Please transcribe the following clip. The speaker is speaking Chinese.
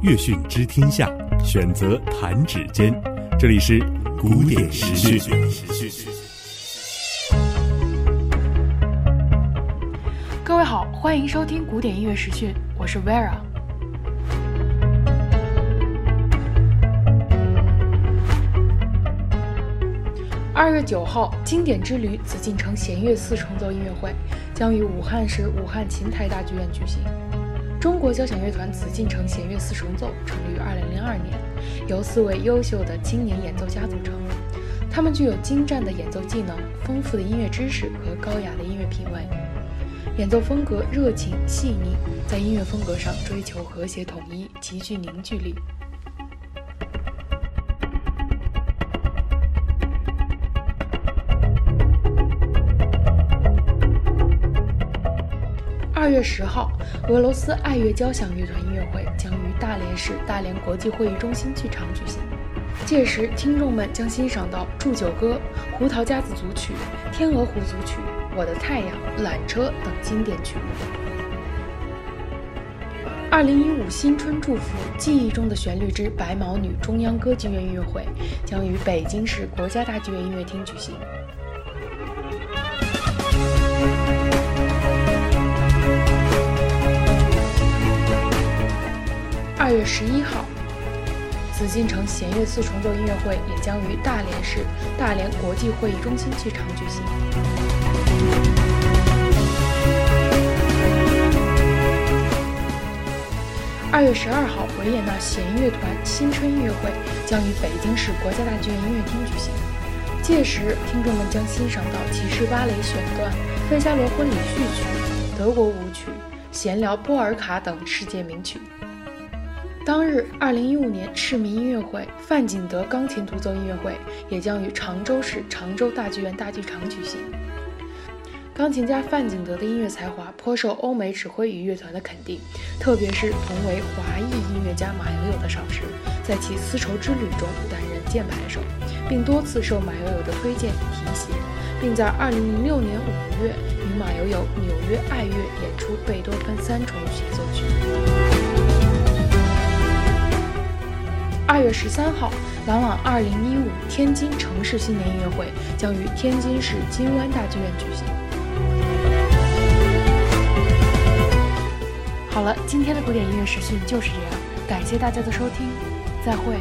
乐讯知天下，选择弹指间。这里是古典时讯。各位好，欢迎收听古典音乐时讯，我是 Vera。二月九号，经典之旅紫禁城弦乐四重奏音乐会将于武汉市武汉琴台大剧院举行。中国交响乐团紫禁城弦乐四重奏成立于二零零二年，由四位优秀的青年演奏家组成。他们具有精湛的演奏技能、丰富的音乐知识和高雅的音乐品味，演奏风格热情细腻，在音乐风格上追求和谐统一，极具凝聚力。二月十号，俄罗斯爱乐交响乐团音乐会将于大连市大连国际会议中心剧场举行。届时，听众们将欣赏到《祝酒歌》《胡桃夹子组曲》《天鹅湖组曲》《我的太阳》《缆车》等经典曲目。二零一五新春祝福《记忆中的旋律之白毛女》中央歌剧院音乐会将于北京市国家大剧院音乐厅举行。十一号，紫禁城弦乐四重奏音乐会也将于大连市大连国际会议中心剧场举行。二月十二号，维也纳弦乐团新春音乐会将于北京市国家大剧院音乐厅举行。届时，听众们将欣赏到骑士芭蕾选段、费加罗婚礼序曲、德国舞曲、闲聊波尔卡等世界名曲。当日，二零一五年市民音乐会范景德钢琴独奏音乐会也将于常州市常州大剧院大剧场举行。钢琴家范景德的音乐才华颇受欧美指挥与乐团的肯定，特别是同为华裔音乐家马友友的赏识，在其丝绸之旅中担任键盘手，并多次受马友友的推荐提携，并在二零零六年五月与马友友纽约爱乐演出贝多芬三重协奏曲。二月十三号，朗朗二零一五天津城市新年音乐会将于天津市金湾大剧院举行。好了，今天的古典音乐时讯就是这样，感谢大家的收听，再会。